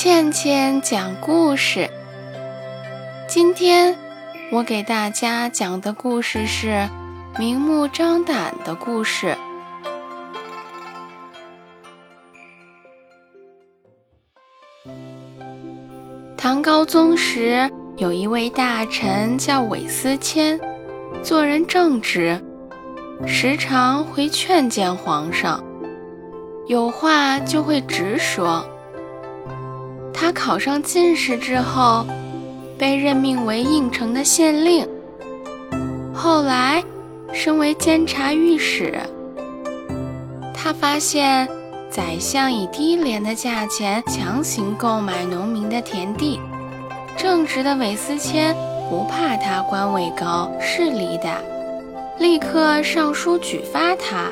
倩倩讲故事。今天我给大家讲的故事是明目张胆的故事。唐高宗时，有一位大臣叫韦思谦，做人正直，时常会劝谏皇上，有话就会直说。他考上进士之后，被任命为应城的县令，后来升为监察御史。他发现宰相以低廉的价钱强行购买农民的田地，正直的韦思谦不怕他官位高势力大，立刻上书举发他，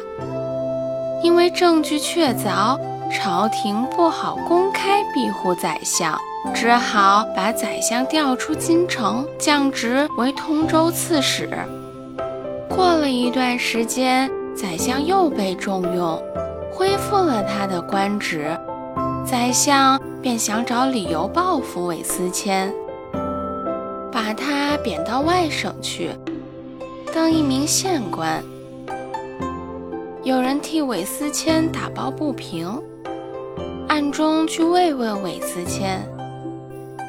因为证据确凿。朝廷不好公开庇护宰相，只好把宰相调出京城，降职为通州刺史。过了一段时间，宰相又被重用，恢复了他的官职。宰相便想找理由报复韦思谦，把他贬到外省去，当一名县官。有人替韦思谦打抱不平。暗中去慰问韦思谦，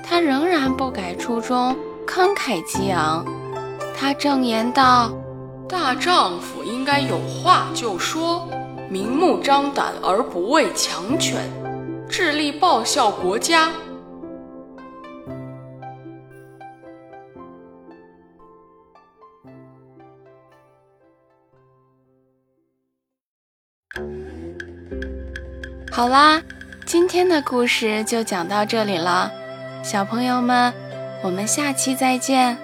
他仍然不改初衷，慷慨激昂。他正言道：“大丈夫应该有话就说，明目张胆而不畏强权，致力报效国家。”好啦。今天的故事就讲到这里了，小朋友们，我们下期再见。